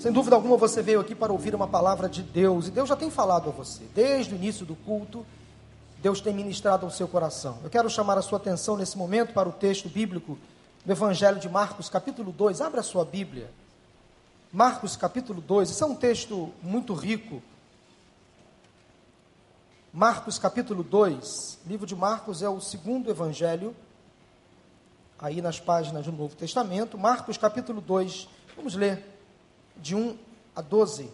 Sem dúvida alguma você veio aqui para ouvir uma palavra de Deus e Deus já tem falado a você. Desde o início do culto, Deus tem ministrado ao seu coração. Eu quero chamar a sua atenção nesse momento para o texto bíblico do Evangelho de Marcos, capítulo 2. Abra a sua Bíblia. Marcos, capítulo 2. Esse é um texto muito rico. Marcos, capítulo 2. O livro de Marcos é o segundo evangelho, aí nas páginas do Novo Testamento. Marcos, capítulo 2. Vamos ler de 1 a 12.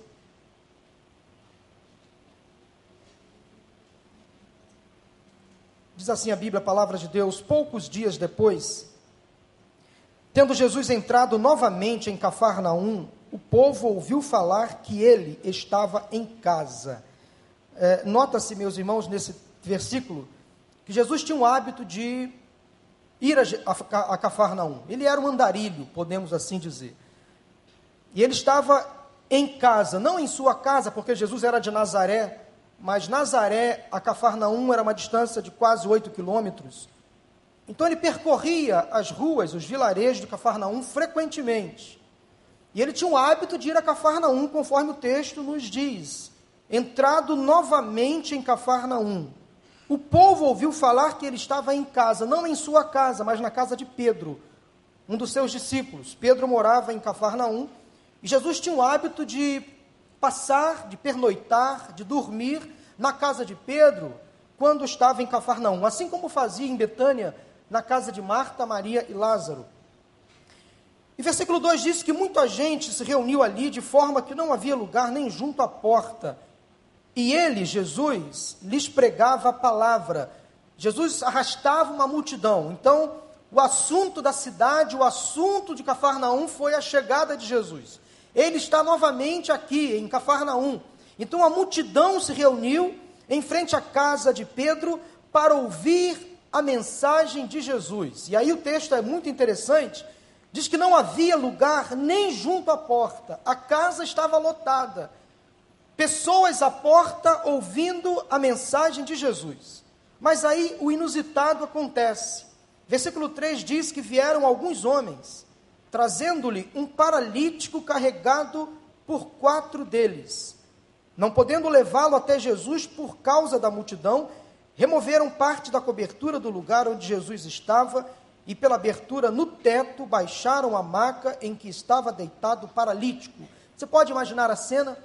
Diz assim a Bíblia, a palavra de Deus: poucos dias depois, tendo Jesus entrado novamente em Cafarnaum, o povo ouviu falar que ele estava em casa. É, Nota-se, meus irmãos, nesse versículo, que Jesus tinha o hábito de ir a, a, a Cafarnaum. Ele era um andarilho, podemos assim dizer. E ele estava em casa, não em sua casa, porque Jesus era de Nazaré, mas Nazaré a Cafarnaum era uma distância de quase oito quilômetros. Então ele percorria as ruas, os vilarejos de Cafarnaum frequentemente. E ele tinha o hábito de ir a Cafarnaum, conforme o texto nos diz. Entrado novamente em Cafarnaum, o povo ouviu falar que ele estava em casa, não em sua casa, mas na casa de Pedro, um dos seus discípulos. Pedro morava em Cafarnaum Jesus tinha o hábito de passar, de pernoitar, de dormir na casa de Pedro quando estava em Cafarnaum, assim como fazia em Betânia, na casa de Marta, Maria e Lázaro. E versículo 2 diz que muita gente se reuniu ali de forma que não havia lugar nem junto à porta. E ele, Jesus, lhes pregava a palavra. Jesus arrastava uma multidão. Então, o assunto da cidade, o assunto de Cafarnaum foi a chegada de Jesus. Ele está novamente aqui em Cafarnaum. Então a multidão se reuniu em frente à casa de Pedro para ouvir a mensagem de Jesus. E aí o texto é muito interessante. Diz que não havia lugar nem junto à porta. A casa estava lotada. Pessoas à porta ouvindo a mensagem de Jesus. Mas aí o inusitado acontece. Versículo 3 diz que vieram alguns homens trazendo-lhe um paralítico carregado por quatro deles. Não podendo levá-lo até Jesus por causa da multidão, removeram parte da cobertura do lugar onde Jesus estava e, pela abertura no teto, baixaram a maca em que estava deitado o paralítico. Você pode imaginar a cena?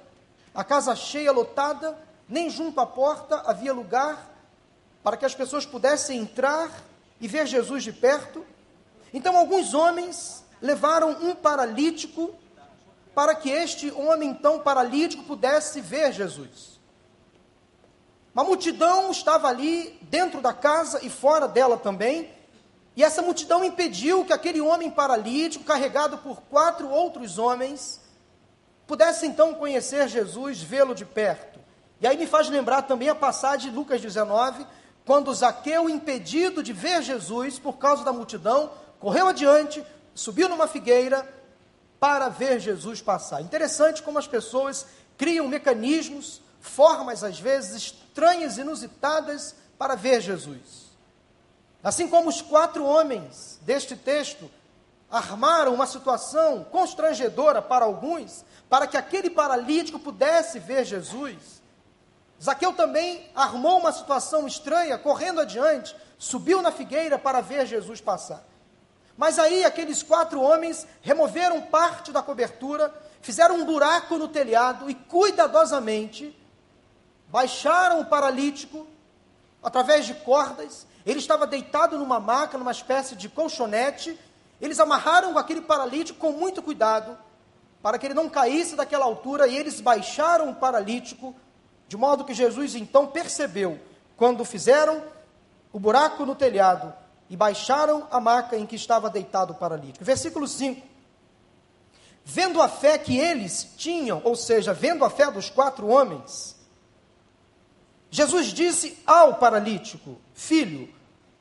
A casa cheia, lotada, nem junto à porta havia lugar para que as pessoas pudessem entrar e ver Jesus de perto. Então, alguns homens levaram um paralítico para que este homem então paralítico pudesse ver Jesus. Uma multidão estava ali dentro da casa e fora dela também, e essa multidão impediu que aquele homem paralítico, carregado por quatro outros homens, pudesse então conhecer Jesus, vê-lo de perto. E aí me faz lembrar também a passagem de Lucas 19, quando Zaqueu, impedido de ver Jesus por causa da multidão, correu adiante, subiu numa figueira para ver Jesus passar. Interessante como as pessoas criam mecanismos, formas às vezes estranhas, inusitadas para ver Jesus. Assim como os quatro homens deste texto armaram uma situação constrangedora para alguns, para que aquele paralítico pudesse ver Jesus. Zaqueu também armou uma situação estranha, correndo adiante, subiu na figueira para ver Jesus passar. Mas aí aqueles quatro homens removeram parte da cobertura, fizeram um buraco no telhado e cuidadosamente baixaram o paralítico através de cordas. Ele estava deitado numa maca, numa espécie de colchonete. Eles amarraram aquele paralítico com muito cuidado, para que ele não caísse daquela altura, e eles baixaram o paralítico, de modo que Jesus então percebeu, quando fizeram o buraco no telhado, e baixaram a maca em que estava deitado o paralítico. Versículo 5. Vendo a fé que eles tinham, ou seja, vendo a fé dos quatro homens, Jesus disse ao paralítico: Filho,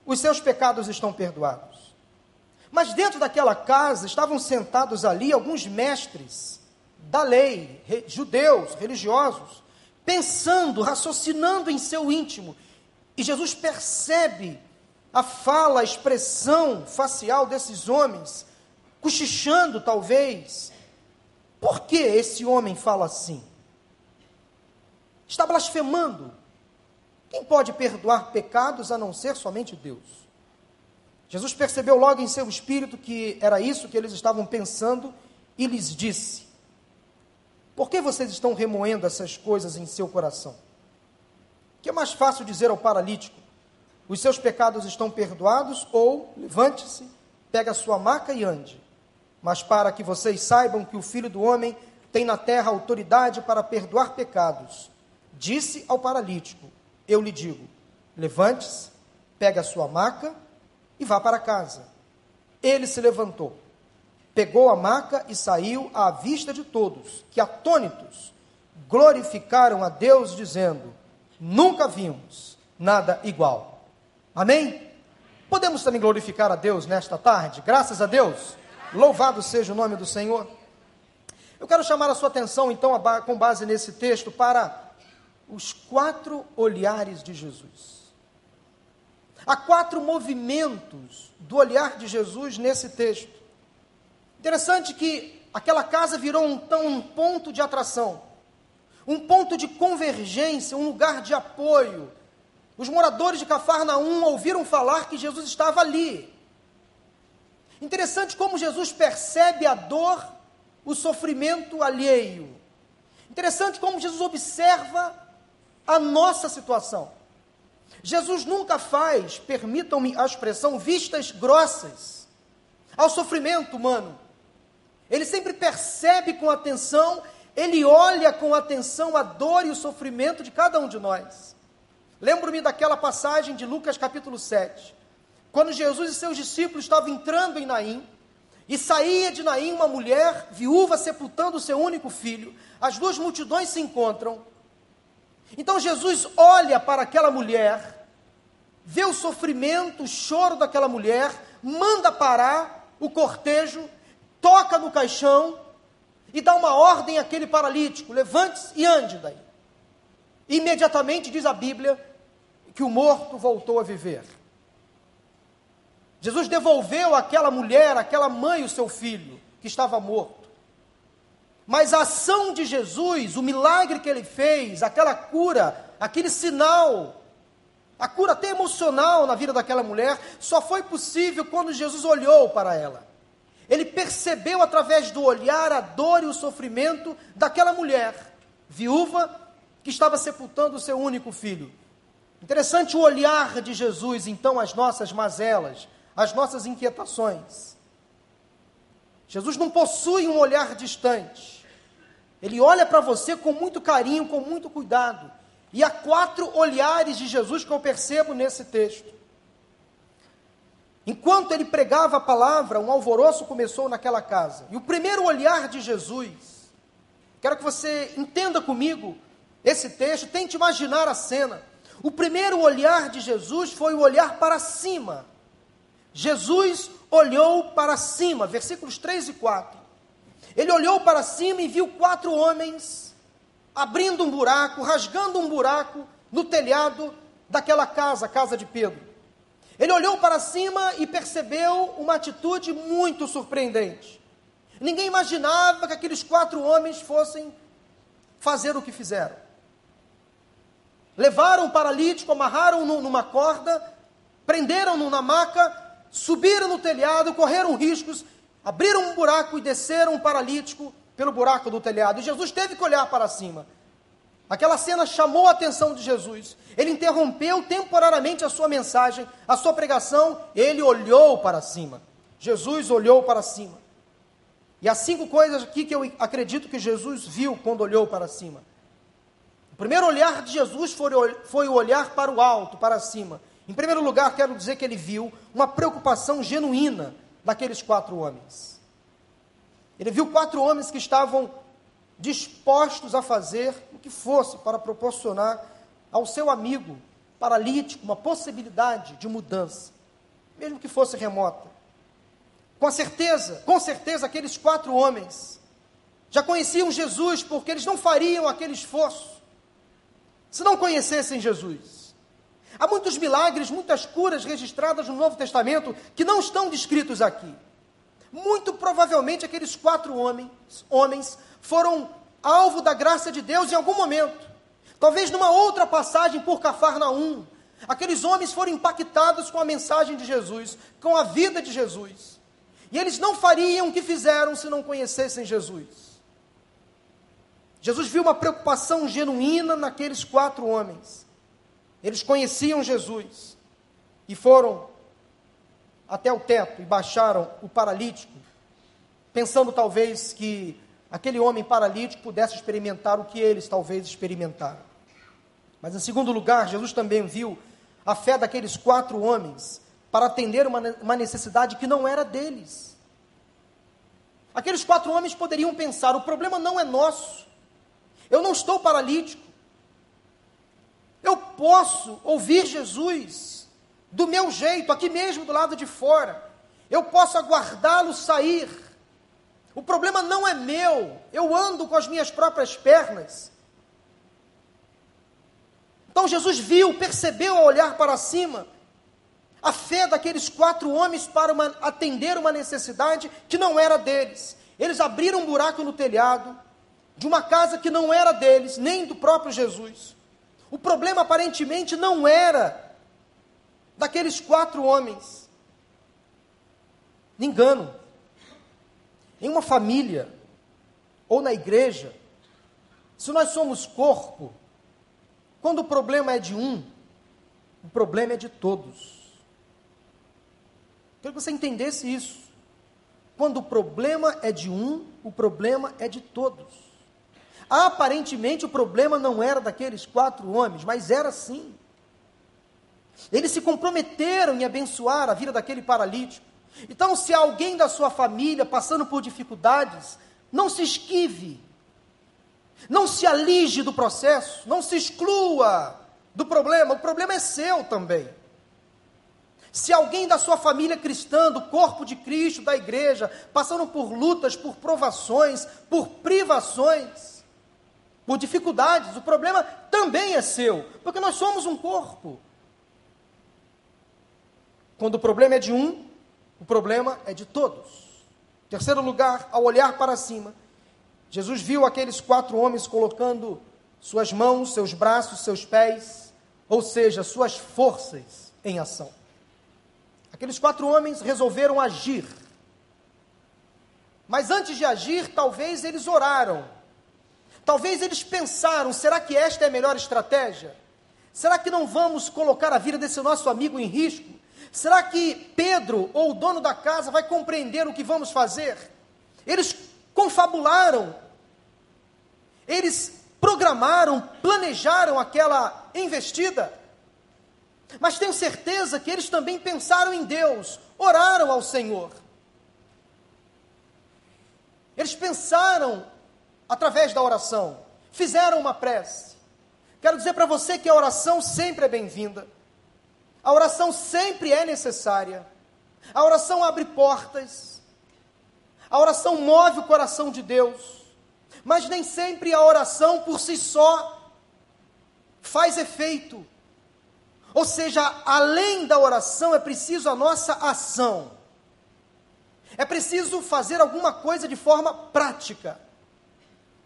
os seus pecados estão perdoados. Mas dentro daquela casa estavam sentados ali alguns mestres da lei, judeus, religiosos, pensando, raciocinando em seu íntimo. E Jesus percebe a fala, a expressão facial desses homens, cochichando talvez, Por que esse homem fala assim? Está blasfemando. Quem pode perdoar pecados a não ser somente Deus? Jesus percebeu logo em seu espírito que era isso que eles estavam pensando e lhes disse: Por que vocês estão remoendo essas coisas em seu coração? Que é mais fácil dizer ao paralítico: Os seus pecados estão perdoados, ou levante-se, pega a sua maca e ande. Mas para que vocês saibam que o filho do homem tem na terra autoridade para perdoar pecados, disse ao paralítico: Eu lhe digo: levante-se, pegue a sua maca e vá para casa. Ele se levantou, pegou a maca e saiu à vista de todos, que atônitos glorificaram a Deus, dizendo: Nunca vimos nada igual. Amém? Podemos também glorificar a Deus nesta tarde, graças a Deus. Louvado seja o nome do Senhor. Eu quero chamar a sua atenção, então, com base nesse texto, para os quatro olhares de Jesus. Há quatro movimentos do olhar de Jesus nesse texto. Interessante que aquela casa virou um, um ponto de atração, um ponto de convergência, um lugar de apoio. Os moradores de Cafarnaum ouviram falar que Jesus estava ali. Interessante como Jesus percebe a dor, o sofrimento alheio. Interessante como Jesus observa a nossa situação. Jesus nunca faz, permitam-me a expressão, vistas grossas ao sofrimento humano. Ele sempre percebe com atenção, ele olha com atenção a dor e o sofrimento de cada um de nós. Lembro-me daquela passagem de Lucas capítulo 7, quando Jesus e seus discípulos estavam entrando em Naim, e saía de Naim uma mulher viúva sepultando seu único filho. As duas multidões se encontram, então Jesus olha para aquela mulher, vê o sofrimento, o choro daquela mulher, manda parar o cortejo, toca no caixão e dá uma ordem àquele paralítico: levante-se e ande daí. Imediatamente diz a Bíblia que o morto voltou a viver. Jesus devolveu àquela mulher, àquela mãe, o seu filho, que estava morto. Mas a ação de Jesus, o milagre que ele fez, aquela cura, aquele sinal, a cura até emocional na vida daquela mulher, só foi possível quando Jesus olhou para ela. Ele percebeu através do olhar a dor e o sofrimento daquela mulher, viúva, que estava sepultando o seu único filho. Interessante o olhar de Jesus, então, às nossas mazelas, às nossas inquietações. Jesus não possui um olhar distante. Ele olha para você com muito carinho, com muito cuidado. E há quatro olhares de Jesus que eu percebo nesse texto. Enquanto ele pregava a palavra, um alvoroço começou naquela casa. E o primeiro olhar de Jesus, quero que você entenda comigo esse texto, tente imaginar a cena. O primeiro olhar de Jesus foi o olhar para cima. Jesus olhou para cima, versículos 3 e 4. Ele olhou para cima e viu quatro homens abrindo um buraco, rasgando um buraco no telhado daquela casa, a casa de Pedro. Ele olhou para cima e percebeu uma atitude muito surpreendente. Ninguém imaginava que aqueles quatro homens fossem fazer o que fizeram. Levaram o paralítico, amarraram-no numa corda, prenderam-no na maca, subiram no telhado, correram riscos Abriram um buraco e desceram um paralítico pelo buraco do telhado. E Jesus teve que olhar para cima. Aquela cena chamou a atenção de Jesus. Ele interrompeu temporariamente a sua mensagem, a sua pregação. Ele olhou para cima. Jesus olhou para cima. E há cinco coisas aqui que eu acredito que Jesus viu quando olhou para cima. Primeiro olhar de Jesus foi, foi o olhar para o alto, para cima. Em primeiro lugar, quero dizer que ele viu uma preocupação genuína daqueles quatro homens. Ele viu quatro homens que estavam dispostos a fazer o que fosse para proporcionar ao seu amigo paralítico uma possibilidade de mudança, mesmo que fosse remota. Com certeza, com certeza, aqueles quatro homens já conheciam Jesus, porque eles não fariam aquele esforço se não conhecessem Jesus. Há muitos milagres, muitas curas registradas no Novo Testamento que não estão descritos aqui. Muito provavelmente aqueles quatro homens, homens foram alvo da graça de Deus em algum momento. Talvez numa outra passagem por Cafarnaum, aqueles homens foram impactados com a mensagem de Jesus, com a vida de Jesus. E eles não fariam o que fizeram se não conhecessem Jesus. Jesus viu uma preocupação genuína naqueles quatro homens. Eles conheciam Jesus e foram até o teto e baixaram o paralítico, pensando talvez que aquele homem paralítico pudesse experimentar o que eles talvez experimentaram. Mas em segundo lugar, Jesus também viu a fé daqueles quatro homens para atender uma, uma necessidade que não era deles. Aqueles quatro homens poderiam pensar: o problema não é nosso, eu não estou paralítico, eu posso ouvir Jesus do meu jeito, aqui mesmo do lado de fora, eu posso aguardá-lo sair. O problema não é meu, eu ando com as minhas próprias pernas. Então Jesus viu, percebeu ao olhar para cima, a fé daqueles quatro homens para uma, atender uma necessidade que não era deles. Eles abriram um buraco no telhado de uma casa que não era deles, nem do próprio Jesus. O problema aparentemente não era daqueles quatro homens. Me engano. Em uma família ou na igreja, se nós somos corpo, quando o problema é de um, o problema é de todos. Quero que você entendesse isso. Quando o problema é de um, o problema é de todos. Aparentemente o problema não era daqueles quatro homens, mas era sim. Eles se comprometeram em abençoar a vida daquele paralítico. Então, se alguém da sua família passando por dificuldades, não se esquive, não se alige do processo, não se exclua do problema, o problema é seu também. Se alguém da sua família cristã, do corpo de Cristo, da igreja, passando por lutas, por provações, por privações, por dificuldades, o problema também é seu, porque nós somos um corpo. Quando o problema é de um, o problema é de todos. Terceiro lugar, ao olhar para cima, Jesus viu aqueles quatro homens colocando suas mãos, seus braços, seus pés, ou seja, suas forças em ação. Aqueles quatro homens resolveram agir. Mas antes de agir, talvez eles oraram. Talvez eles pensaram: será que esta é a melhor estratégia? Será que não vamos colocar a vida desse nosso amigo em risco? Será que Pedro ou o dono da casa vai compreender o que vamos fazer? Eles confabularam, eles programaram, planejaram aquela investida. Mas tenho certeza que eles também pensaram em Deus, oraram ao Senhor. Eles pensaram através da oração, fizeram uma prece. Quero dizer para você que a oração sempre é bem-vinda. A oração sempre é necessária. A oração abre portas. A oração move o coração de Deus, mas nem sempre a oração por si só faz efeito. Ou seja, além da oração é preciso a nossa ação. É preciso fazer alguma coisa de forma prática.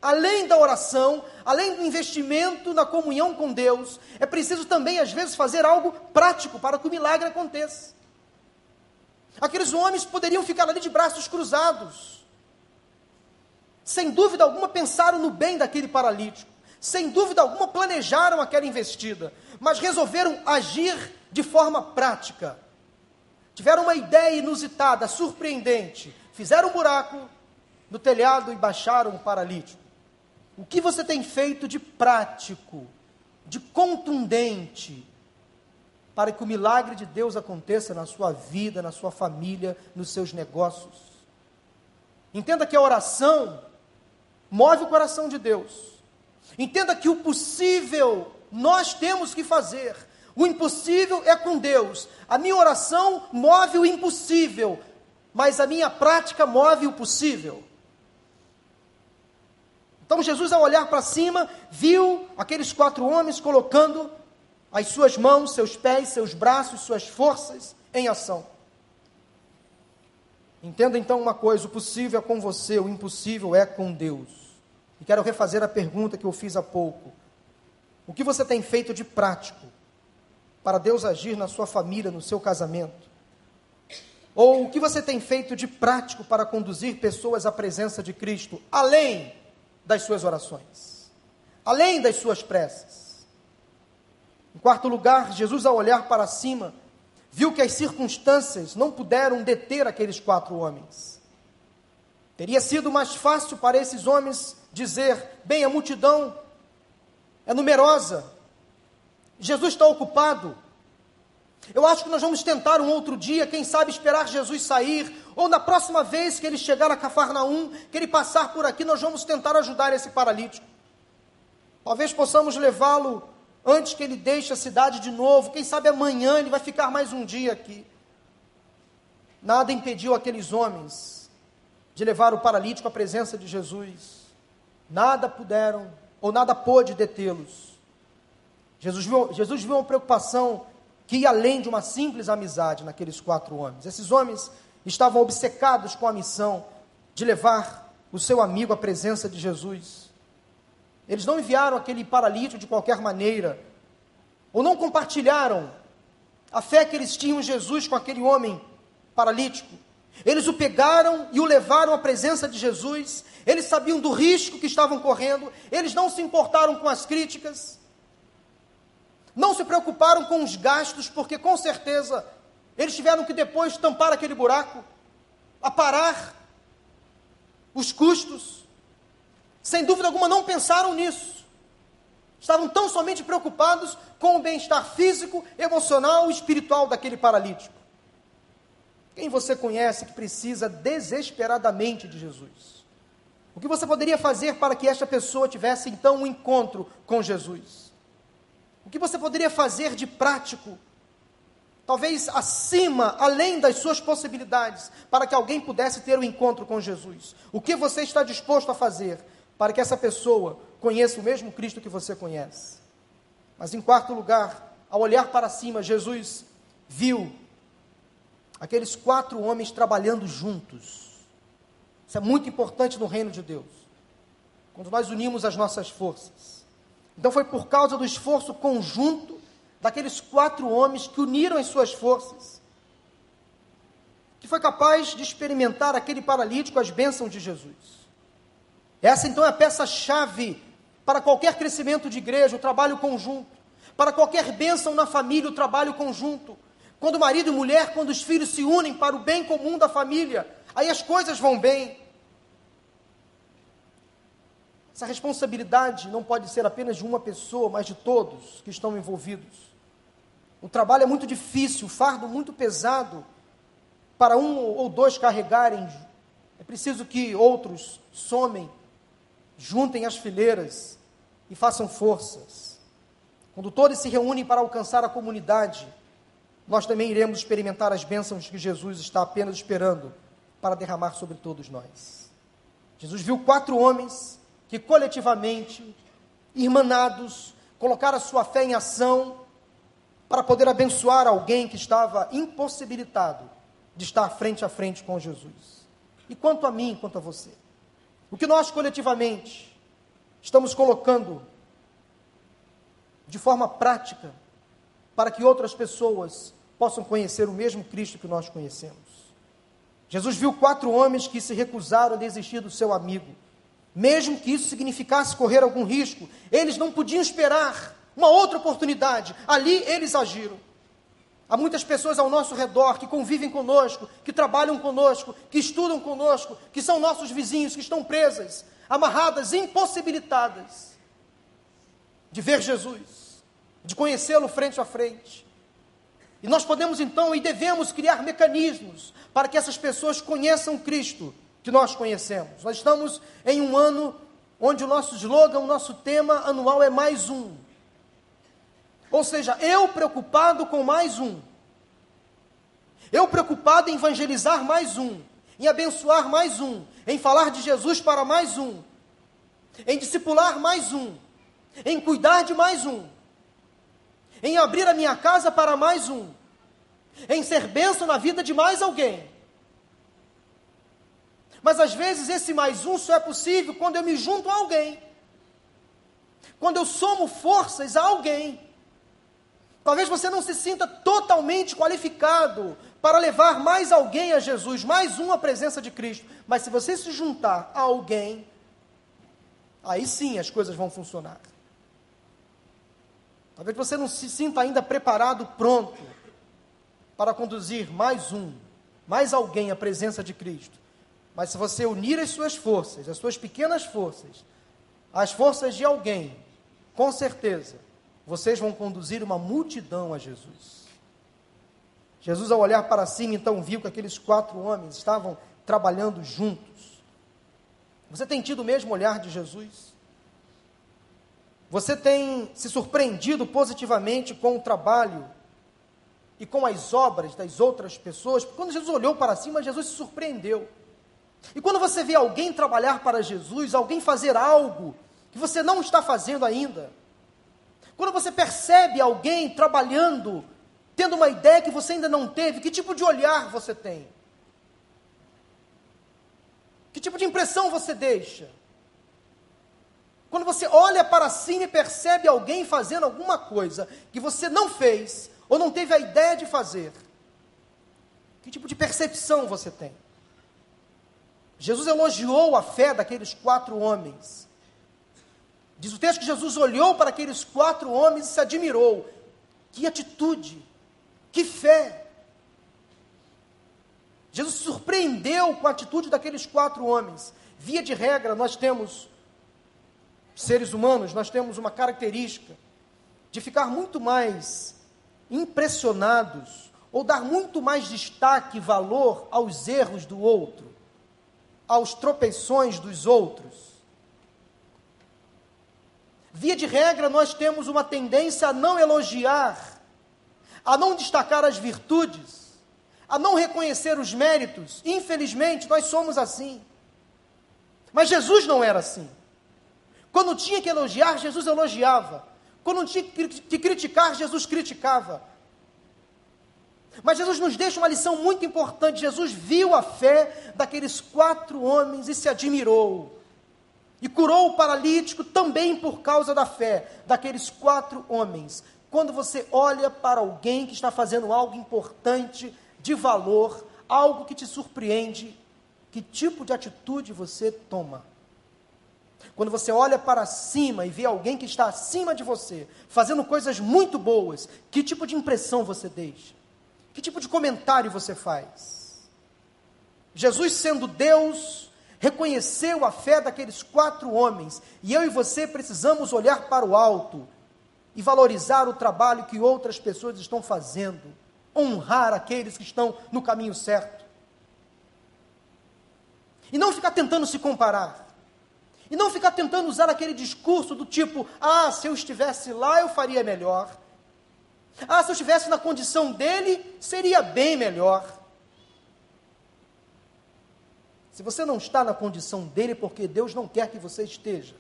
Além da oração, além do investimento na comunhão com Deus, é preciso também, às vezes, fazer algo prático para que o milagre aconteça. Aqueles homens poderiam ficar ali de braços cruzados. Sem dúvida alguma pensaram no bem daquele paralítico. Sem dúvida alguma planejaram aquela investida. Mas resolveram agir de forma prática. Tiveram uma ideia inusitada, surpreendente. Fizeram um buraco no telhado e baixaram o paralítico. O que você tem feito de prático, de contundente, para que o milagre de Deus aconteça na sua vida, na sua família, nos seus negócios. Entenda que a oração move o coração de Deus. Entenda que o possível nós temos que fazer. O impossível é com Deus. A minha oração move o impossível, mas a minha prática move o possível. Então Jesus, ao olhar para cima, viu aqueles quatro homens colocando as suas mãos, seus pés, seus braços, suas forças em ação. Entenda então uma coisa: o possível é com você, o impossível é com Deus. E quero refazer a pergunta que eu fiz há pouco. O que você tem feito de prático para Deus agir na sua família, no seu casamento? Ou o que você tem feito de prático para conduzir pessoas à presença de Cristo, além das suas orações, além das suas preces? Em quarto lugar, Jesus, ao olhar para cima, viu que as circunstâncias não puderam deter aqueles quatro homens. Teria sido mais fácil para esses homens dizer: bem, a multidão é numerosa, Jesus está ocupado. Eu acho que nós vamos tentar um outro dia, quem sabe esperar Jesus sair, ou na próxima vez que ele chegar a Cafarnaum, que ele passar por aqui, nós vamos tentar ajudar esse paralítico. Talvez possamos levá-lo antes que ele deixe a cidade de novo, quem sabe amanhã ele vai ficar mais um dia aqui. Nada impediu aqueles homens de levar o paralítico à presença de Jesus. Nada puderam, ou nada pôde detê-los. Jesus viu, Jesus viu uma preocupação que ia além de uma simples amizade naqueles quatro homens. Esses homens estavam obcecados com a missão de levar o seu amigo à presença de Jesus. Eles não enviaram aquele paralítico de qualquer maneira, ou não compartilharam a fé que eles tinham em Jesus com aquele homem paralítico. Eles o pegaram e o levaram à presença de Jesus. Eles sabiam do risco que estavam correndo. Eles não se importaram com as críticas. Não se preocuparam com os gastos, porque com certeza eles tiveram que depois tampar aquele buraco, aparar os custos. Sem dúvida alguma, não pensaram nisso. Estavam tão somente preocupados com o bem-estar físico, emocional e espiritual daquele paralítico. Quem você conhece que precisa desesperadamente de Jesus? O que você poderia fazer para que esta pessoa tivesse então um encontro com Jesus? O que você poderia fazer de prático? Talvez acima, além das suas possibilidades, para que alguém pudesse ter um encontro com Jesus. O que você está disposto a fazer para que essa pessoa conheça o mesmo Cristo que você conhece? Mas em quarto lugar, ao olhar para cima, Jesus viu aqueles quatro homens trabalhando juntos. Isso é muito importante no reino de Deus. Quando nós unimos as nossas forças. Então foi por causa do esforço conjunto daqueles quatro homens que uniram as suas forças, que foi capaz de experimentar aquele paralítico as bênçãos de Jesus. Essa então é a peça-chave para qualquer crescimento de igreja, o trabalho conjunto. Para qualquer bênção na família, o trabalho conjunto. Quando marido e mulher, quando os filhos se unem para o bem comum da família, aí as coisas vão bem. Essa responsabilidade não pode ser apenas de uma pessoa, mas de todos que estão envolvidos. O trabalho é muito difícil, o fardo muito pesado para um ou dois carregarem. É preciso que outros somem, juntem as fileiras e façam forças. Quando todos se reúnem para alcançar a comunidade, nós também iremos experimentar as bênçãos que Jesus está apenas esperando para derramar sobre todos nós. Jesus viu quatro homens que coletivamente, irmanados, colocaram a sua fé em ação para poder abençoar alguém que estava impossibilitado de estar frente a frente com Jesus. E quanto a mim, quanto a você? O que nós coletivamente estamos colocando de forma prática para que outras pessoas possam conhecer o mesmo Cristo que nós conhecemos. Jesus viu quatro homens que se recusaram a desistir do seu amigo mesmo que isso significasse correr algum risco, eles não podiam esperar uma outra oportunidade. Ali eles agiram. Há muitas pessoas ao nosso redor que convivem conosco, que trabalham conosco, que estudam conosco, que são nossos vizinhos, que estão presas, amarradas, impossibilitadas de ver Jesus, de conhecê-lo frente a frente. E nós podemos então e devemos criar mecanismos para que essas pessoas conheçam Cristo que nós conhecemos. Nós estamos em um ano onde o nosso slogan, o nosso tema anual é mais um. Ou seja, eu preocupado com mais um. Eu preocupado em evangelizar mais um, em abençoar mais um, em falar de Jesus para mais um, em discipular mais um, em cuidar de mais um, em abrir a minha casa para mais um, em ser bênção na vida de mais alguém. Mas às vezes esse mais um só é possível quando eu me junto a alguém. Quando eu somo forças a alguém. Talvez você não se sinta totalmente qualificado para levar mais alguém a Jesus, mais um à presença de Cristo. Mas se você se juntar a alguém, aí sim as coisas vão funcionar. Talvez você não se sinta ainda preparado, pronto, para conduzir mais um, mais alguém à presença de Cristo. Mas se você unir as suas forças, as suas pequenas forças, as forças de alguém, com certeza, vocês vão conduzir uma multidão a Jesus. Jesus, ao olhar para cima, então viu que aqueles quatro homens estavam trabalhando juntos. Você tem tido o mesmo olhar de Jesus? Você tem se surpreendido positivamente com o trabalho e com as obras das outras pessoas? Quando Jesus olhou para cima, Jesus se surpreendeu. E quando você vê alguém trabalhar para Jesus, alguém fazer algo que você não está fazendo ainda, quando você percebe alguém trabalhando, tendo uma ideia que você ainda não teve, que tipo de olhar você tem? Que tipo de impressão você deixa? Quando você olha para cima e percebe alguém fazendo alguma coisa que você não fez ou não teve a ideia de fazer, que tipo de percepção você tem? Jesus elogiou a fé daqueles quatro homens. Diz o texto que Jesus olhou para aqueles quatro homens e se admirou. Que atitude, que fé. Jesus se surpreendeu com a atitude daqueles quatro homens. Via de regra, nós temos, seres humanos, nós temos uma característica de ficar muito mais impressionados ou dar muito mais destaque e valor aos erros do outro aos tropeções dos outros. Via de regra, nós temos uma tendência a não elogiar, a não destacar as virtudes, a não reconhecer os méritos. Infelizmente, nós somos assim. Mas Jesus não era assim. Quando tinha que elogiar, Jesus elogiava. Quando tinha que criticar, Jesus criticava. Mas Jesus nos deixa uma lição muito importante. Jesus viu a fé daqueles quatro homens e se admirou. E curou o paralítico também por causa da fé daqueles quatro homens. Quando você olha para alguém que está fazendo algo importante, de valor, algo que te surpreende, que tipo de atitude você toma? Quando você olha para cima e vê alguém que está acima de você, fazendo coisas muito boas, que tipo de impressão você deixa? Que tipo de comentário você faz? Jesus, sendo Deus, reconheceu a fé daqueles quatro homens, e eu e você precisamos olhar para o alto e valorizar o trabalho que outras pessoas estão fazendo, honrar aqueles que estão no caminho certo. E não ficar tentando se comparar. E não ficar tentando usar aquele discurso do tipo: ah, se eu estivesse lá eu faria melhor. Ah, se eu estivesse na condição dele, seria bem melhor. Se você não está na condição dele, porque Deus não quer que você esteja.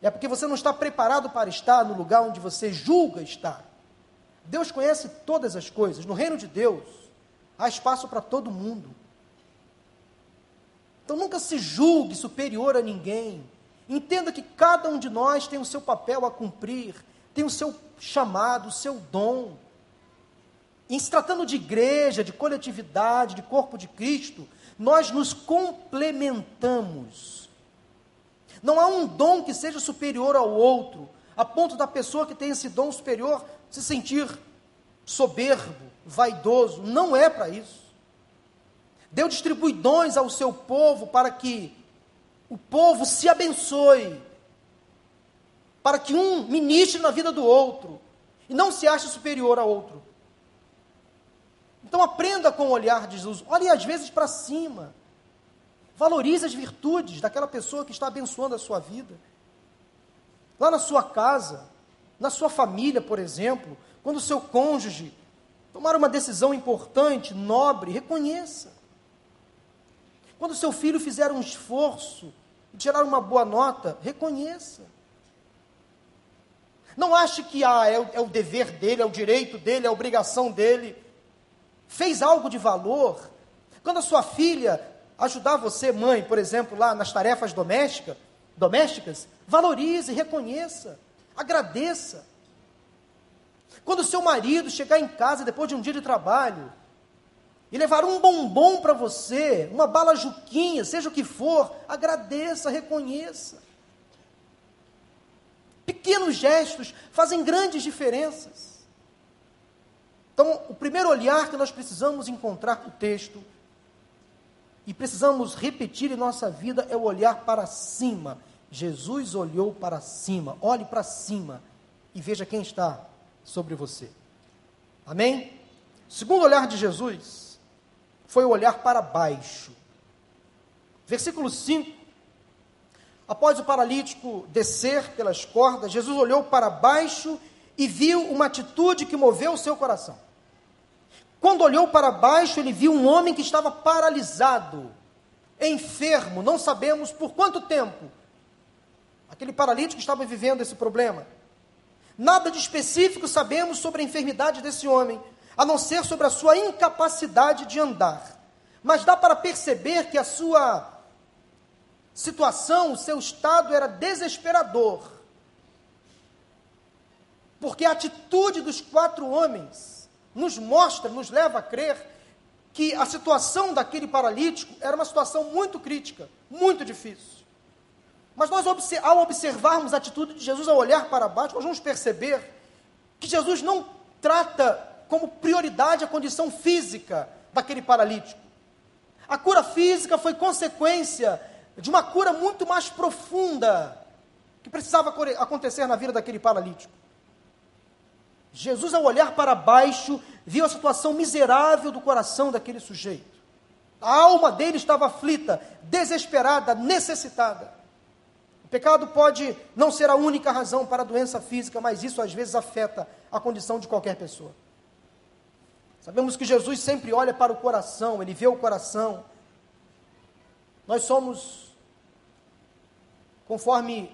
É porque você não está preparado para estar no lugar onde você julga estar. Deus conhece todas as coisas. No reino de Deus, há espaço para todo mundo. Então nunca se julgue superior a ninguém. Entenda que cada um de nós tem o seu papel a cumprir tem o seu chamado, o seu dom. Em se tratando de igreja, de coletividade, de corpo de Cristo, nós nos complementamos. Não há um dom que seja superior ao outro, a ponto da pessoa que tem esse dom superior se sentir soberbo, vaidoso. Não é para isso. Deus distribui dons ao seu povo para que o povo se abençoe, para que um ministre na vida do outro e não se ache superior ao outro. Então aprenda com o olhar de Jesus, olhe às vezes para cima. Valorize as virtudes daquela pessoa que está abençoando a sua vida. Lá na sua casa, na sua família, por exemplo, quando o seu cônjuge tomar uma decisão importante, nobre, reconheça. Quando o seu filho fizer um esforço e tirar uma boa nota, reconheça. Não ache que ah, é, o, é o dever dele, é o direito dele, é a obrigação dele. Fez algo de valor. Quando a sua filha ajudar você, mãe, por exemplo, lá nas tarefas domésticas, domésticas, valorize, reconheça, agradeça. Quando o seu marido chegar em casa depois de um dia de trabalho e levar um bombom para você, uma bala juquinha, seja o que for, agradeça, reconheça. Pequenos gestos fazem grandes diferenças. Então, o primeiro olhar que nós precisamos encontrar no texto e precisamos repetir em nossa vida é o olhar para cima. Jesus olhou para cima. Olhe para cima e veja quem está sobre você. Amém? O segundo olhar de Jesus foi o olhar para baixo. Versículo 5. Após o paralítico descer pelas cordas, Jesus olhou para baixo e viu uma atitude que moveu o seu coração. Quando olhou para baixo, ele viu um homem que estava paralisado, enfermo, não sabemos por quanto tempo. Aquele paralítico estava vivendo esse problema. Nada de específico sabemos sobre a enfermidade desse homem, a não ser sobre a sua incapacidade de andar. Mas dá para perceber que a sua situação, o seu estado era desesperador. Porque a atitude dos quatro homens nos mostra, nos leva a crer que a situação daquele paralítico era uma situação muito crítica, muito difícil. Mas nós, ao observarmos a atitude de Jesus ao olhar para baixo, nós vamos perceber que Jesus não trata como prioridade a condição física daquele paralítico. A cura física foi consequência de uma cura muito mais profunda que precisava acontecer na vida daquele paralítico. Jesus, ao olhar para baixo, viu a situação miserável do coração daquele sujeito. A alma dele estava aflita, desesperada, necessitada. Pecado pode não ser a única razão para a doença física, mas isso às vezes afeta a condição de qualquer pessoa. Sabemos que Jesus sempre olha para o coração, ele vê o coração. Nós somos, conforme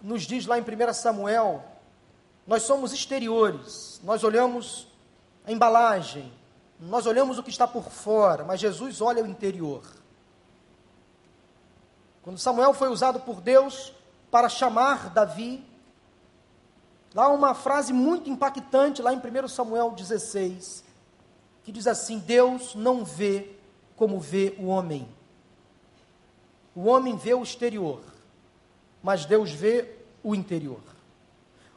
nos diz lá em 1 Samuel, nós somos exteriores, nós olhamos a embalagem, nós olhamos o que está por fora, mas Jesus olha o interior. Quando Samuel foi usado por Deus para chamar Davi, lá uma frase muito impactante, lá em 1 Samuel 16, que diz assim: Deus não vê como vê o homem. O homem vê o exterior, mas Deus vê o interior.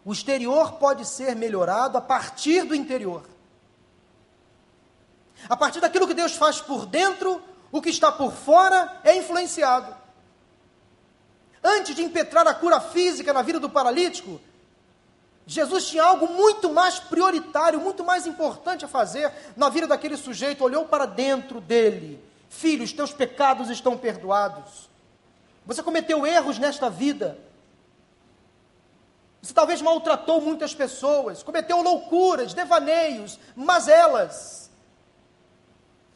O exterior pode ser melhorado a partir do interior. A partir daquilo que Deus faz por dentro, o que está por fora é influenciado. Antes de impetrar a cura física na vida do paralítico, Jesus tinha algo muito mais prioritário, muito mais importante a fazer na vida daquele sujeito. Olhou para dentro dele: Filho, os teus pecados estão perdoados. Você cometeu erros nesta vida. Você talvez maltratou muitas pessoas, cometeu loucuras, devaneios, mazelas.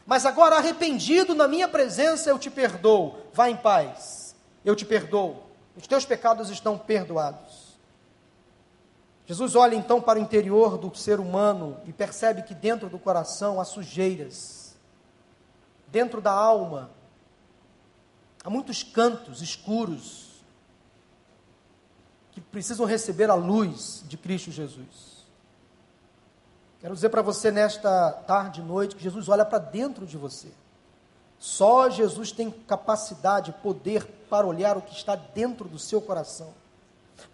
Mas agora, arrependido na minha presença, eu te perdoo. Vá em paz eu te perdoo, os teus pecados estão perdoados. Jesus olha então para o interior do ser humano e percebe que dentro do coração há sujeiras, dentro da alma, há muitos cantos escuros que precisam receber a luz de Cristo Jesus. Quero dizer para você nesta tarde e noite que Jesus olha para dentro de você. Só Jesus tem capacidade, poder para olhar o que está dentro do seu coração,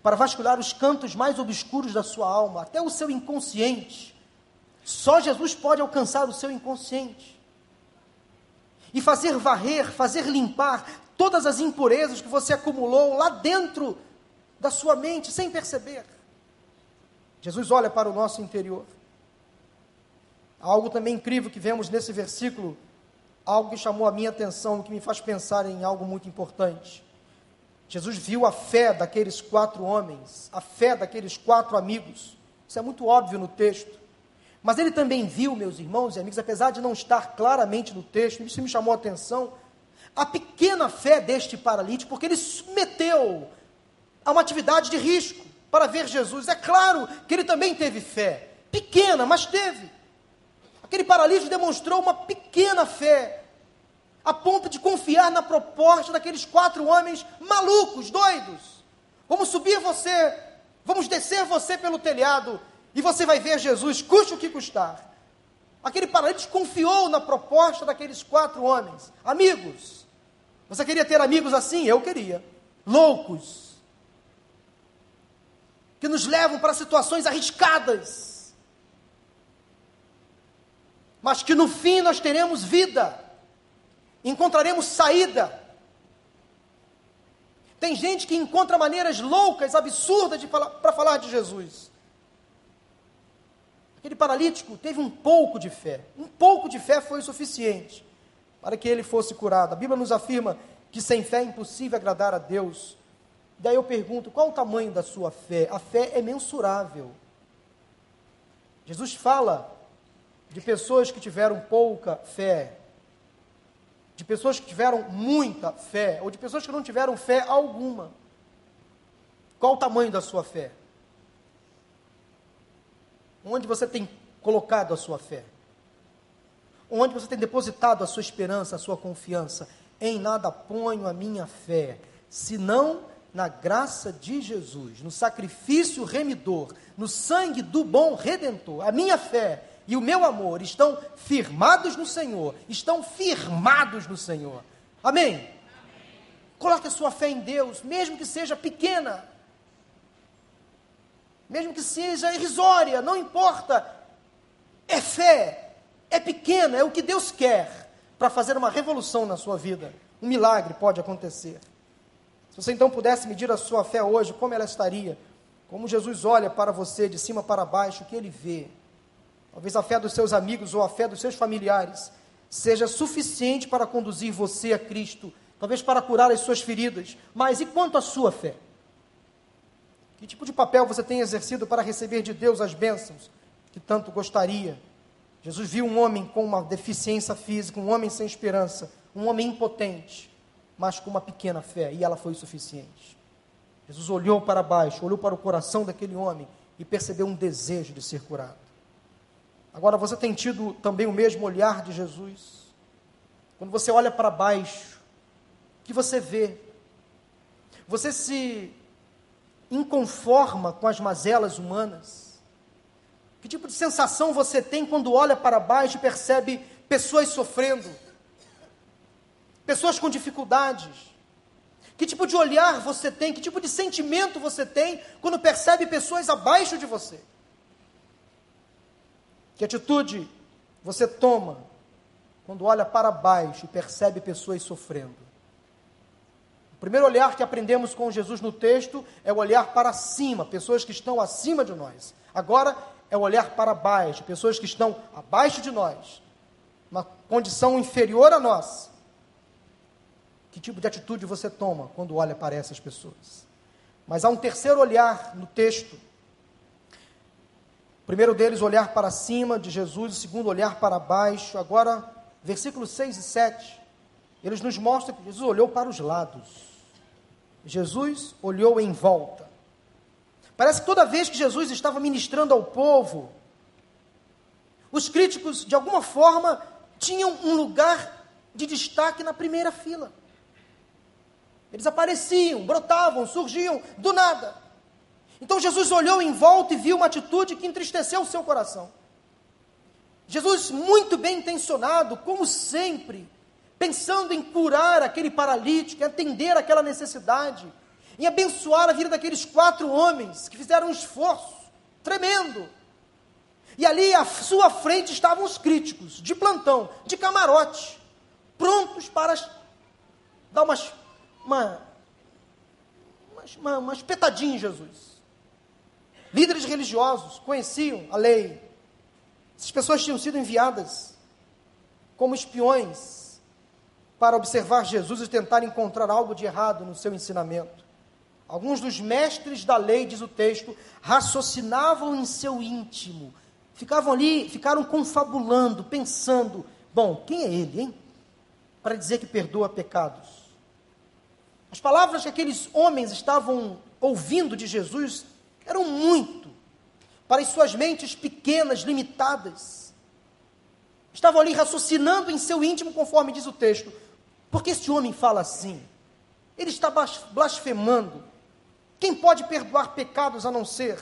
para vasculhar os cantos mais obscuros da sua alma, até o seu inconsciente. Só Jesus pode alcançar o seu inconsciente e fazer varrer, fazer limpar todas as impurezas que você acumulou lá dentro da sua mente, sem perceber. Jesus olha para o nosso interior. Algo também incrível que vemos nesse versículo algo que chamou a minha atenção, que me faz pensar em algo muito importante. Jesus viu a fé daqueles quatro homens, a fé daqueles quatro amigos. Isso é muito óbvio no texto. Mas ele também viu, meus irmãos e amigos, apesar de não estar claramente no texto, isso me chamou a atenção, a pequena fé deste paralítico, porque ele se submeteu a uma atividade de risco para ver Jesus. É claro que ele também teve fé, pequena, mas teve. Aquele paralítico demonstrou uma pequena fé. a ponto de confiar na proposta daqueles quatro homens malucos, doidos. Vamos subir você, vamos descer você pelo telhado e você vai ver Jesus, custe o que custar. Aquele paralítico confiou na proposta daqueles quatro homens, amigos. Você queria ter amigos assim? Eu queria. Loucos. Que nos levam para situações arriscadas. Mas que no fim nós teremos vida. Encontraremos saída. Tem gente que encontra maneiras loucas, absurdas para falar de Jesus. Aquele paralítico teve um pouco de fé. Um pouco de fé foi o suficiente para que ele fosse curado. A Bíblia nos afirma que sem fé é impossível agradar a Deus. Daí eu pergunto: qual o tamanho da sua fé? A fé é mensurável. Jesus fala de pessoas que tiveram pouca fé, de pessoas que tiveram muita fé, ou de pessoas que não tiveram fé alguma. Qual o tamanho da sua fé? Onde você tem colocado a sua fé? Onde você tem depositado a sua esperança, a sua confiança? Em nada ponho a minha fé, senão na graça de Jesus, no sacrifício remidor, no sangue do bom redentor. A minha fé e o meu amor estão firmados no Senhor, estão firmados no Senhor. Amém? Amém. Coloque a sua fé em Deus, mesmo que seja pequena mesmo que seja irrisória, não importa. É fé, é pequena, é o que Deus quer para fazer uma revolução na sua vida. Um milagre pode acontecer. Se você então pudesse medir a sua fé hoje, como ela estaria? Como Jesus olha para você de cima para baixo, o que ele vê? Talvez a fé dos seus amigos ou a fé dos seus familiares seja suficiente para conduzir você a Cristo, talvez para curar as suas feridas. Mas e quanto à sua fé? Que tipo de papel você tem exercido para receber de Deus as bênçãos que tanto gostaria? Jesus viu um homem com uma deficiência física, um homem sem esperança, um homem impotente, mas com uma pequena fé, e ela foi suficiente. Jesus olhou para baixo, olhou para o coração daquele homem e percebeu um desejo de ser curado. Agora, você tem tido também o mesmo olhar de Jesus? Quando você olha para baixo, o que você vê? Você se inconforma com as mazelas humanas? Que tipo de sensação você tem quando olha para baixo e percebe pessoas sofrendo? Pessoas com dificuldades? Que tipo de olhar você tem? Que tipo de sentimento você tem quando percebe pessoas abaixo de você? Que atitude você toma quando olha para baixo e percebe pessoas sofrendo? O primeiro olhar que aprendemos com Jesus no texto é o olhar para cima, pessoas que estão acima de nós. Agora é o olhar para baixo, pessoas que estão abaixo de nós, uma condição inferior a nós. Que tipo de atitude você toma quando olha para essas pessoas? Mas há um terceiro olhar no texto. O primeiro deles, olhar para cima de Jesus, o segundo, olhar para baixo. Agora, versículos 6 e 7 eles nos mostram que Jesus olhou para os lados. Jesus olhou em volta. Parece que toda vez que Jesus estava ministrando ao povo, os críticos, de alguma forma, tinham um lugar de destaque na primeira fila. Eles apareciam, brotavam, surgiam do nada. Então Jesus olhou em volta e viu uma atitude que entristeceu o seu coração. Jesus, muito bem intencionado, como sempre, pensando em curar aquele paralítico, em atender aquela necessidade, em abençoar a vida daqueles quatro homens que fizeram um esforço tremendo. E ali à sua frente estavam os críticos, de plantão, de camarote, prontos para dar umas, uma, uma, uma espetadinha em Jesus. Líderes religiosos conheciam a lei. Essas pessoas tinham sido enviadas como espiões para observar Jesus e tentar encontrar algo de errado no seu ensinamento. Alguns dos mestres da lei, diz o texto, raciocinavam em seu íntimo, ficavam ali, ficaram confabulando, pensando: bom, quem é ele, hein? Para dizer que perdoa pecados. As palavras que aqueles homens estavam ouvindo de Jesus eram muito, para as suas mentes pequenas, limitadas. Estavam ali raciocinando em seu íntimo, conforme diz o texto: Por que este homem fala assim? Ele está blasfemando. Quem pode perdoar pecados a não ser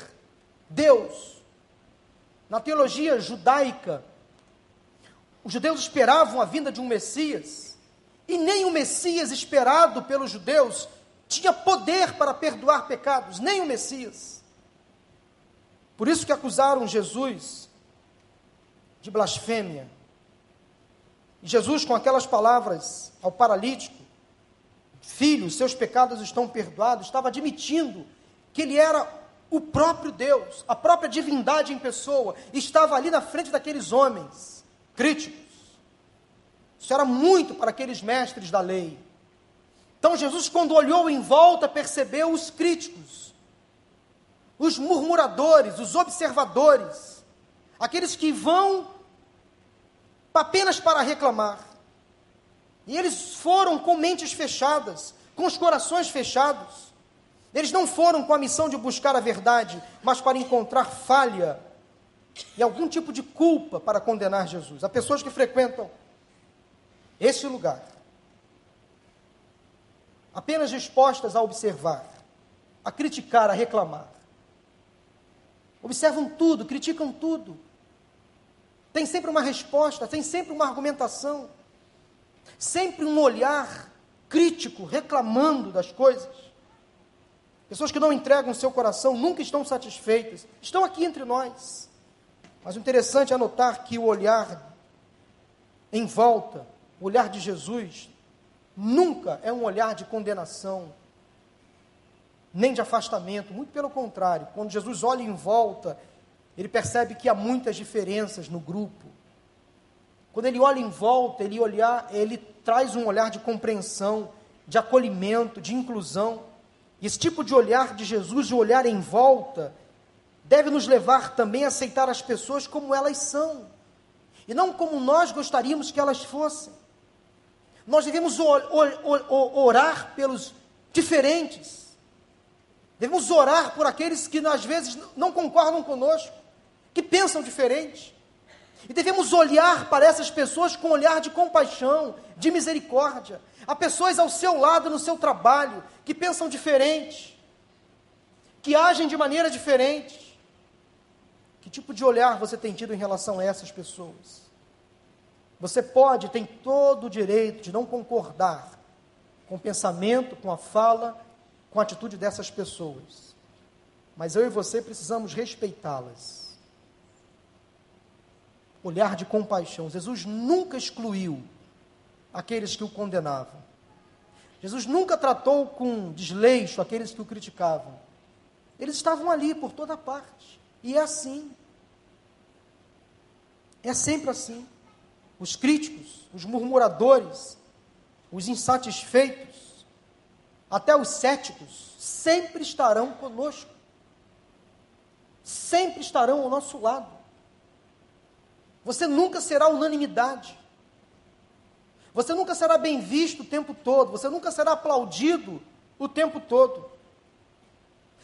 Deus? Na teologia judaica, os judeus esperavam a vinda de um Messias, e nem o Messias esperado pelos judeus tinha poder para perdoar pecados, nem o Messias. Por isso que acusaram Jesus de blasfêmia. Jesus, com aquelas palavras ao paralítico, filho, seus pecados estão perdoados, estava admitindo que ele era o próprio Deus, a própria divindade em pessoa, estava ali na frente daqueles homens críticos. Isso era muito para aqueles mestres da lei. Então Jesus, quando olhou em volta, percebeu os críticos, os murmuradores, os observadores, aqueles que vão apenas para reclamar. E eles foram com mentes fechadas, com os corações fechados. Eles não foram com a missão de buscar a verdade, mas para encontrar falha e algum tipo de culpa para condenar Jesus. Há pessoas que frequentam esse lugar apenas dispostas a observar, a criticar, a reclamar. Observam tudo, criticam tudo. Tem sempre uma resposta, tem sempre uma argumentação sempre um olhar crítico, reclamando das coisas. Pessoas que não entregam seu coração nunca estão satisfeitas, estão aqui entre nós. Mas o interessante é notar que o olhar em volta, o olhar de Jesus, nunca é um olhar de condenação, nem de afastamento, muito pelo contrário. Quando Jesus olha em volta, ele percebe que há muitas diferenças no grupo. Quando ele olha em volta, ele, olhar, ele traz um olhar de compreensão, de acolhimento, de inclusão. Esse tipo de olhar de Jesus, de olhar em volta, deve nos levar também a aceitar as pessoas como elas são, e não como nós gostaríamos que elas fossem. Nós devemos orar pelos diferentes, devemos orar por aqueles que às vezes não concordam conosco, que pensam diferente. E devemos olhar para essas pessoas com um olhar de compaixão, de misericórdia. Há pessoas ao seu lado no seu trabalho que pensam diferente, que agem de maneira diferente. Que tipo de olhar você tem tido em relação a essas pessoas? Você pode, tem todo o direito de não concordar com o pensamento, com a fala, com a atitude dessas pessoas. Mas eu e você precisamos respeitá-las olhar de compaixão. Jesus nunca excluiu aqueles que o condenavam. Jesus nunca tratou com desleixo aqueles que o criticavam. Eles estavam ali por toda parte. E é assim. É sempre assim. Os críticos, os murmuradores, os insatisfeitos, até os céticos, sempre estarão conosco. Sempre estarão ao nosso lado. Você nunca será unanimidade. Você nunca será bem visto o tempo todo. Você nunca será aplaudido o tempo todo.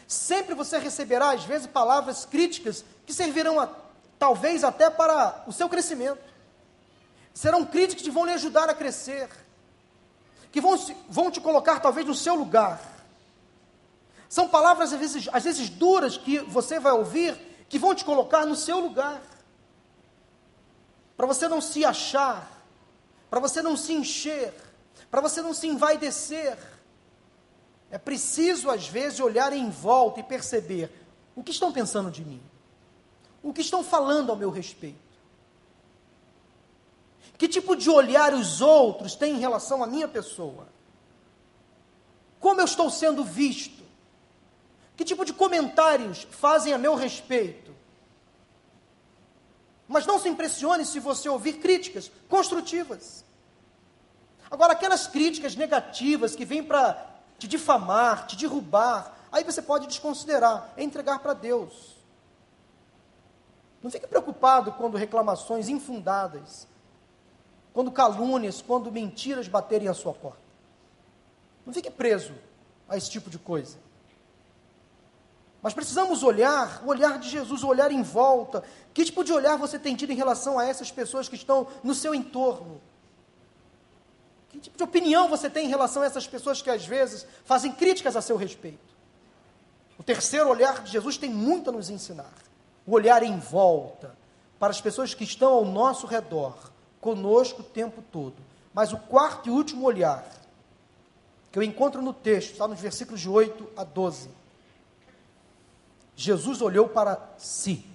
Sempre você receberá, às vezes, palavras críticas que servirão, a, talvez, até para o seu crescimento. Serão críticas que vão lhe ajudar a crescer, que vão, vão te colocar, talvez, no seu lugar. São palavras, às vezes, às vezes, duras que você vai ouvir, que vão te colocar no seu lugar para você não se achar, para você não se encher, para você não se envaidecer. É preciso, às vezes, olhar em volta e perceber o que estão pensando de mim, o que estão falando ao meu respeito. Que tipo de olhar os outros têm em relação à minha pessoa? Como eu estou sendo visto? Que tipo de comentários fazem a meu respeito? Mas não se impressione se você ouvir críticas construtivas. Agora, aquelas críticas negativas que vêm para te difamar, te derrubar, aí você pode desconsiderar, é entregar para Deus. Não fique preocupado quando reclamações infundadas, quando calúnias, quando mentiras baterem a sua porta. Não fique preso a esse tipo de coisa. Mas precisamos olhar, o olhar de Jesus, o olhar em volta. Que tipo de olhar você tem tido em relação a essas pessoas que estão no seu entorno? Que tipo de opinião você tem em relação a essas pessoas que às vezes fazem críticas a seu respeito? O terceiro olhar de Jesus tem muito a nos ensinar. O olhar em volta para as pessoas que estão ao nosso redor, conosco o tempo todo. Mas o quarto e último olhar, que eu encontro no texto, está nos versículos de 8 a 12. Jesus olhou para si.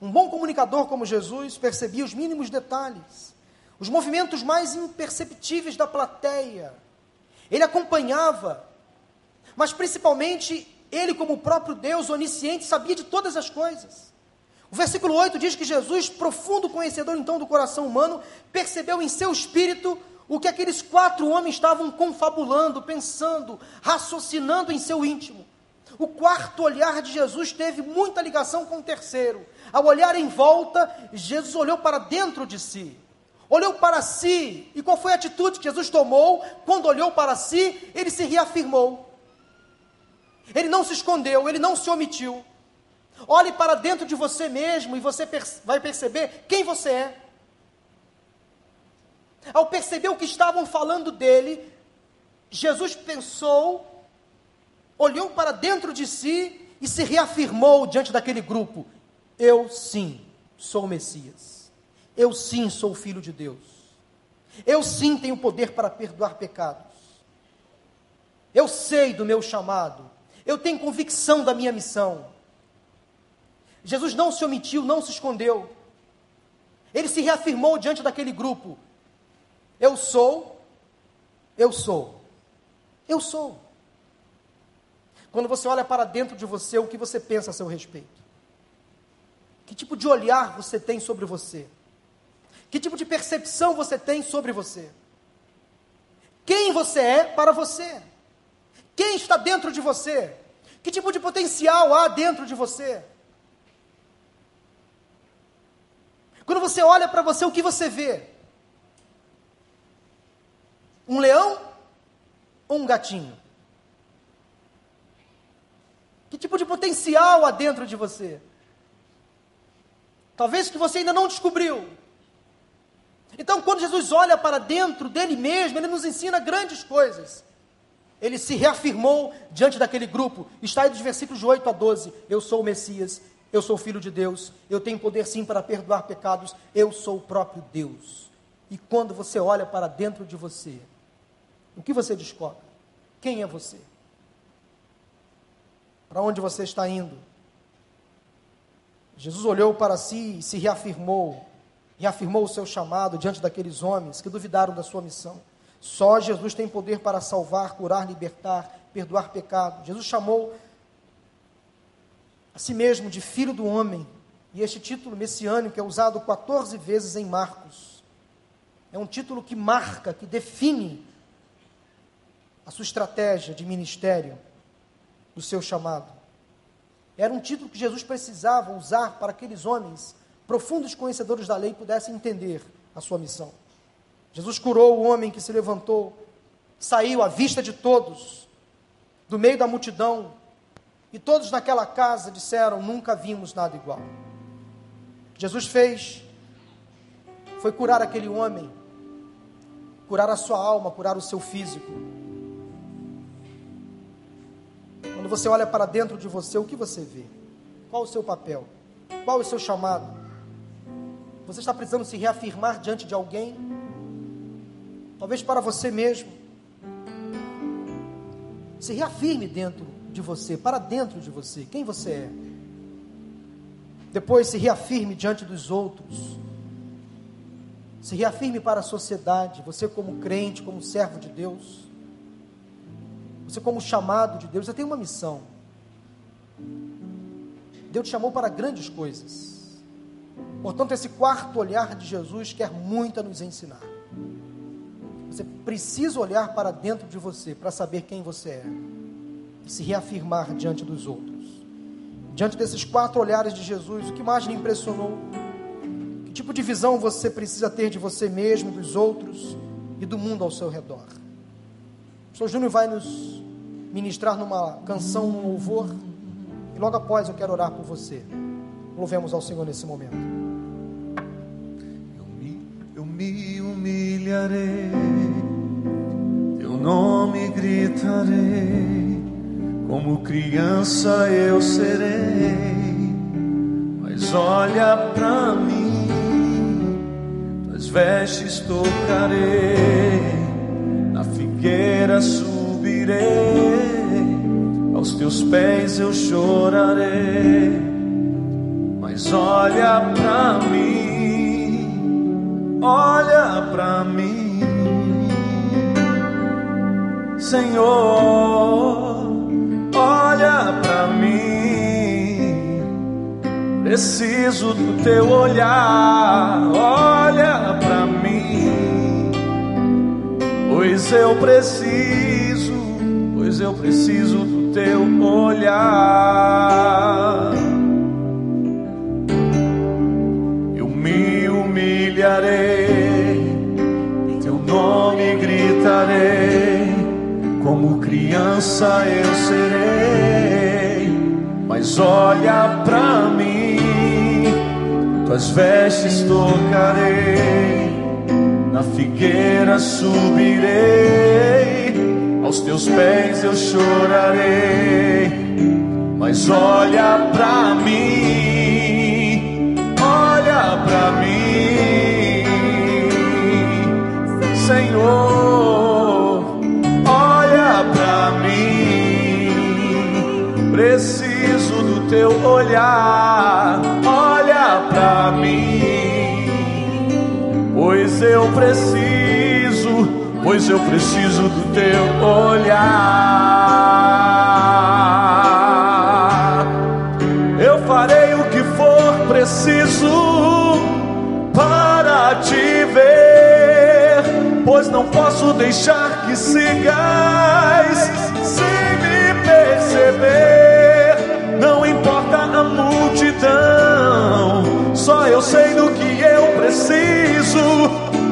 Um bom comunicador como Jesus percebia os mínimos detalhes, os movimentos mais imperceptíveis da plateia. Ele acompanhava, mas principalmente ele, como o próprio Deus onisciente, sabia de todas as coisas. O versículo 8 diz que Jesus, profundo conhecedor então do coração humano, percebeu em seu espírito o que aqueles quatro homens estavam confabulando, pensando, raciocinando em seu íntimo. O quarto olhar de Jesus teve muita ligação com o terceiro. Ao olhar em volta, Jesus olhou para dentro de si. Olhou para si. E qual foi a atitude que Jesus tomou? Quando olhou para si, ele se reafirmou. Ele não se escondeu, ele não se omitiu. Olhe para dentro de você mesmo e você vai perceber quem você é. Ao perceber o que estavam falando dele, Jesus pensou olhou para dentro de si e se reafirmou diante daquele grupo: Eu sim sou o Messias. Eu sim sou o Filho de Deus. Eu sim tenho poder para perdoar pecados. Eu sei do meu chamado. Eu tenho convicção da minha missão. Jesus não se omitiu, não se escondeu. Ele se reafirmou diante daquele grupo: Eu sou, eu sou, eu sou. Quando você olha para dentro de você, o que você pensa a seu respeito? Que tipo de olhar você tem sobre você? Que tipo de percepção você tem sobre você? Quem você é para você? Quem está dentro de você? Que tipo de potencial há dentro de você? Quando você olha para você, o que você vê? Um leão ou um gatinho? Que tipo de potencial há dentro de você? Talvez que você ainda não descobriu. Então, quando Jesus olha para dentro dele mesmo, ele nos ensina grandes coisas. Ele se reafirmou diante daquele grupo. Está aí dos versículos de 8 a 12. Eu sou o Messias, eu sou filho de Deus, eu tenho poder sim para perdoar pecados, eu sou o próprio Deus. E quando você olha para dentro de você, o que você descobre? Quem é você? Para onde você está indo? Jesus olhou para si e se reafirmou, reafirmou o seu chamado diante daqueles homens que duvidaram da sua missão. Só Jesus tem poder para salvar, curar, libertar, perdoar pecado. Jesus chamou a si mesmo de filho do homem, e este título messiânico é usado 14 vezes em Marcos. É um título que marca, que define a sua estratégia de ministério do seu chamado. Era um título que Jesus precisava usar para aqueles homens, profundos conhecedores da lei, pudessem entender a sua missão. Jesus curou o homem que se levantou, saiu à vista de todos, do meio da multidão, e todos naquela casa disseram: Nunca vimos nada igual. Jesus fez, foi curar aquele homem, curar a sua alma, curar o seu físico. Quando você olha para dentro de você, o que você vê? Qual o seu papel? Qual o seu chamado? Você está precisando se reafirmar diante de alguém? Talvez para você mesmo. Se reafirme dentro de você, para dentro de você, quem você é. Depois se reafirme diante dos outros. Se reafirme para a sociedade, você como crente, como servo de Deus. Você, como chamado de Deus, você tem uma missão. Deus te chamou para grandes coisas. Portanto, esse quarto olhar de Jesus quer muito a nos ensinar. Você precisa olhar para dentro de você para saber quem você é e se reafirmar diante dos outros. Diante desses quatro olhares de Jesus, o que mais lhe impressionou? Que tipo de visão você precisa ter de você mesmo, dos outros e do mundo ao seu redor? Sr. Júnior vai nos ministrar numa canção, num louvor. E logo após eu quero orar por você. Louvemos ao Senhor nesse momento. Eu me, eu me humilharei, teu nome gritarei, como criança eu serei. Mas olha pra mim, tuas vestes tocarei, figueira subirei, aos teus pés eu chorarei. Mas olha pra mim, olha pra mim, Senhor, olha pra mim. Preciso do teu olhar, olha pois eu preciso, pois eu preciso do teu olhar. humilharei, teu nome gritarei, como criança eu serei. Mas olha pra mim, tuas vestes tocarei, na figueira subirei, aos teus pés eu chorarei. Mas olha pra mim, olha pra mim. Senhor, olha para mim. Preciso do teu olhar, olha para mim. Pois eu preciso, pois eu preciso do teu olhar. Eu farei o que for preciso para te ver pois não posso deixar que sigais sem me perceber. Não importa a multidão, só eu sei do que eu preciso,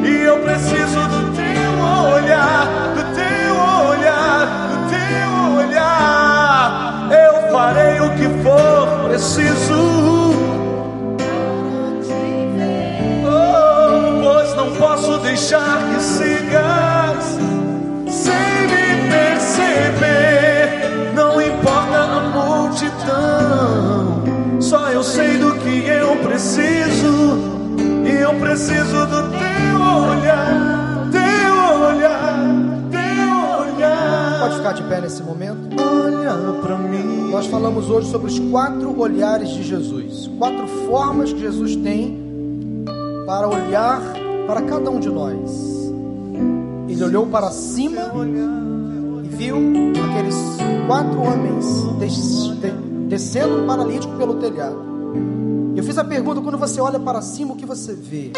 e eu preciso do teu olhar, do teu olhar, do teu olhar. Eu farei o que for preciso não posso deixar que sigas sem me perceber. Não importa a multidão, só eu sei do que eu preciso. E eu preciso Pode ficar de pé nesse momento. Olha para mim. Nós falamos hoje sobre os quatro olhares de Jesus, quatro formas que Jesus tem para olhar para cada um de nós. Ele olhou para cima e viu aqueles quatro homens descendo um paralítico pelo telhado. Eu fiz a pergunta: quando você olha para cima, o que você vê?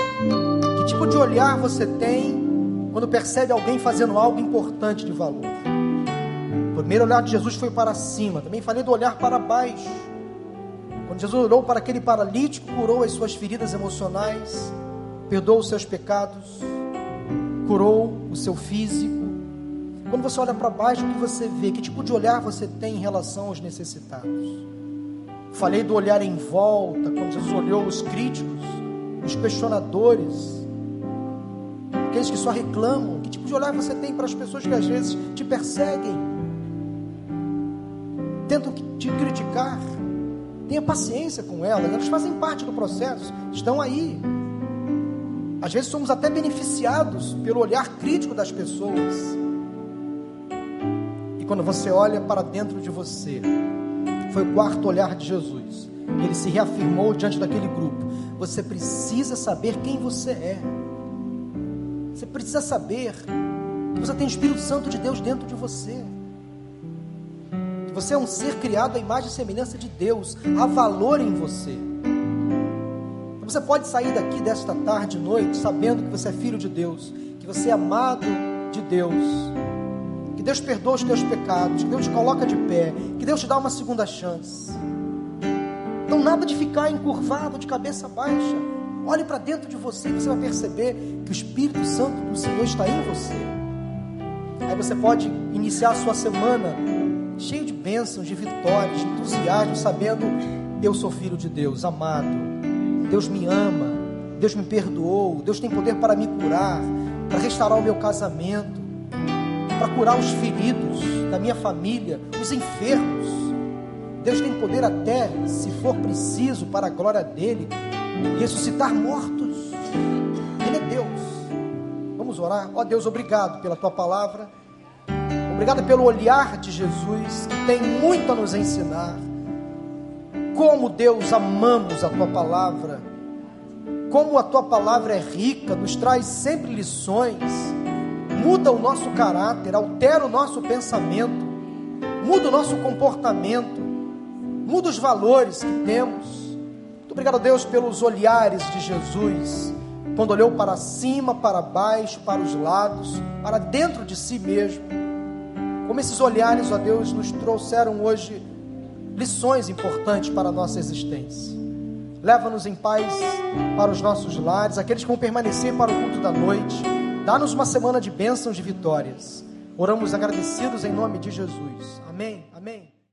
Que tipo de olhar você tem quando percebe alguém fazendo algo importante de valor? O primeiro olhar de Jesus foi para cima, também falei do olhar para baixo. Quando Jesus olhou para aquele paralítico, curou as suas feridas emocionais, perdoou os seus pecados, curou o seu físico. Quando você olha para baixo, o que você vê? Que tipo de olhar você tem em relação aos necessitados? Falei do olhar em volta, quando Jesus olhou os críticos, os questionadores, aqueles que só reclamam. Que tipo de olhar você tem para as pessoas que às vezes te perseguem, tentam te criticar? Tenha paciência com elas, elas fazem parte do processo, estão aí. Às vezes somos até beneficiados pelo olhar crítico das pessoas. E quando você olha para dentro de você, foi o quarto olhar de Jesus. Ele se reafirmou diante daquele grupo. Você precisa saber quem você é. Você precisa saber que você tem o Espírito Santo de Deus dentro de você. Que você é um ser criado à imagem e semelhança de Deus. Há valor em você. Você pode sair daqui desta tarde, noite, sabendo que você é filho de Deus, que você é amado de Deus, que Deus perdoa os teus pecados, que Deus te coloca de pé, que Deus te dá uma segunda chance. Então, nada de ficar encurvado, de cabeça baixa. Olhe para dentro de você e você vai perceber que o Espírito Santo do Senhor está em você. Aí você pode iniciar a sua semana cheio de bênçãos, de vitórias, de entusiasmo, sabendo eu sou filho de Deus, amado Deus me ama, Deus me perdoou, Deus tem poder para me curar, para restaurar o meu casamento, para curar os feridos da minha família, os enfermos. Deus tem poder até, se for preciso, para a glória dele, ressuscitar mortos. Ele é Deus. Vamos orar. Ó oh, Deus, obrigado pela tua palavra. Obrigado pelo olhar de Jesus, que tem muito a nos ensinar. Como, Deus, amamos a tua palavra. Como a tua palavra é rica, nos traz sempre lições. Muda o nosso caráter, altera o nosso pensamento, muda o nosso comportamento, muda os valores que temos. Muito obrigado, Deus, pelos olhares de Jesus, quando olhou para cima, para baixo, para os lados, para dentro de si mesmo como esses olhares, ó Deus, nos trouxeram hoje lições importantes para a nossa existência. Leva-nos em paz para os nossos lares, aqueles que vão permanecer para o culto da noite. Dá-nos uma semana de bênçãos, de vitórias. Oramos agradecidos em nome de Jesus. Amém. Amém.